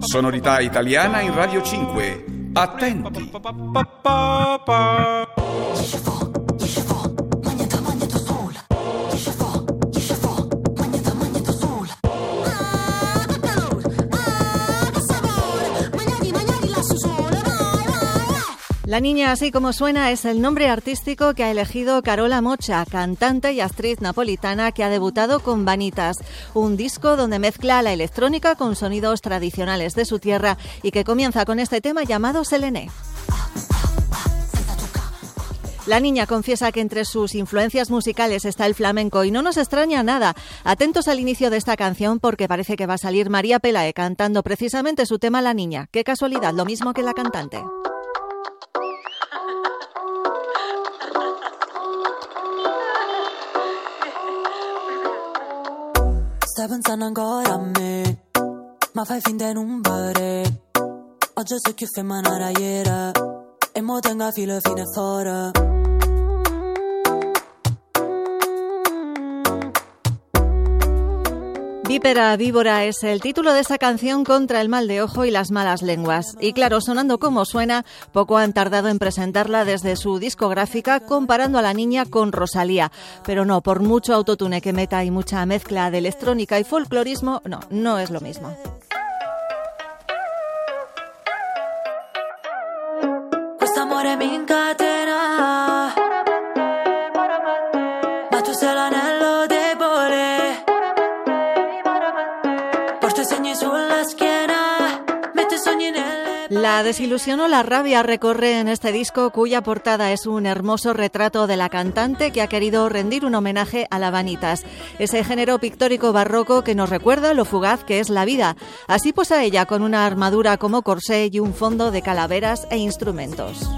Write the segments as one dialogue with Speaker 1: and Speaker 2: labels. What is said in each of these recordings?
Speaker 1: Sonorità italiana in Radio 5. Attenti.
Speaker 2: La niña, así como suena, es el nombre artístico que ha elegido Carola Mocha, cantante y actriz napolitana que ha debutado con Vanitas, un disco donde mezcla la electrónica con sonidos tradicionales de su tierra y que comienza con este tema llamado Selene. La niña confiesa que entre sus influencias musicales está el flamenco y no nos extraña nada. Atentos al inicio de esta canción porque parece que va a salir María Pelae cantando precisamente su tema La niña. Qué casualidad, lo mismo que la cantante.
Speaker 3: Stai pensando ancora a me, ma fai finta di non pare. Oggi sei più femmina ieri, e mo tengo a filo fino a fuori.
Speaker 2: Vípera víbora es el título de esta canción contra el mal de ojo y las malas lenguas. Y claro, sonando como suena, poco han tardado en presentarla desde su discográfica comparando a la niña con Rosalía. Pero no, por mucho autotune que meta y mucha mezcla de electrónica y folclorismo, no, no es lo mismo. La desilusión o la rabia recorre en este disco cuya portada es un hermoso retrato de la cantante que ha querido rendir un homenaje a la Vanitas, ese género pictórico barroco que nos recuerda lo fugaz que es la vida. Así pues a ella con una armadura como corsé y un fondo de calaveras e instrumentos.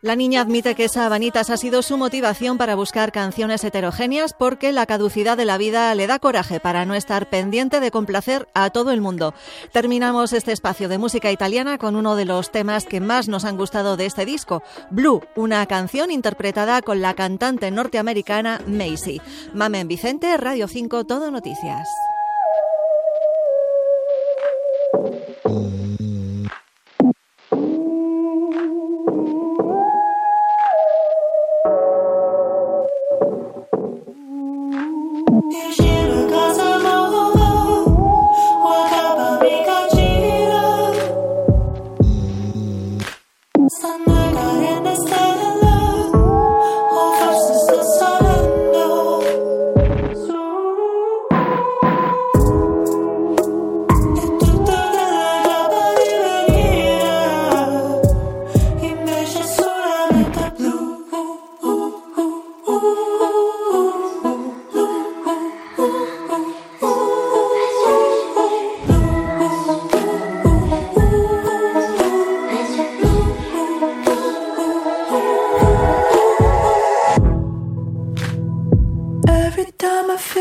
Speaker 2: La niña admite que esa Vanitas ha sido su motivación para buscar canciones heterogéneas porque la caducidad de la vida le da coraje para no estar pendiente de complacer a todo el mundo. Terminamos este espacio de música italiana con uno de los temas que más nos han gustado de este disco, Blue, una canción interpretada con la cantante norteamericana Macy. Mamen Vicente, Radio 5, Todo Noticias.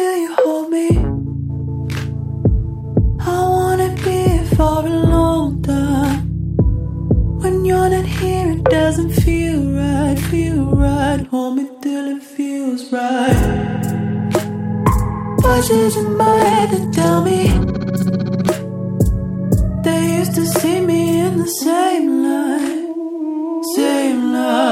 Speaker 3: till you hold me. I wanna be here for a long time. When you're not here, it doesn't feel right, feel right. Hold me till it feels right. Voices in my head that tell me they used to see me in the same light, same light.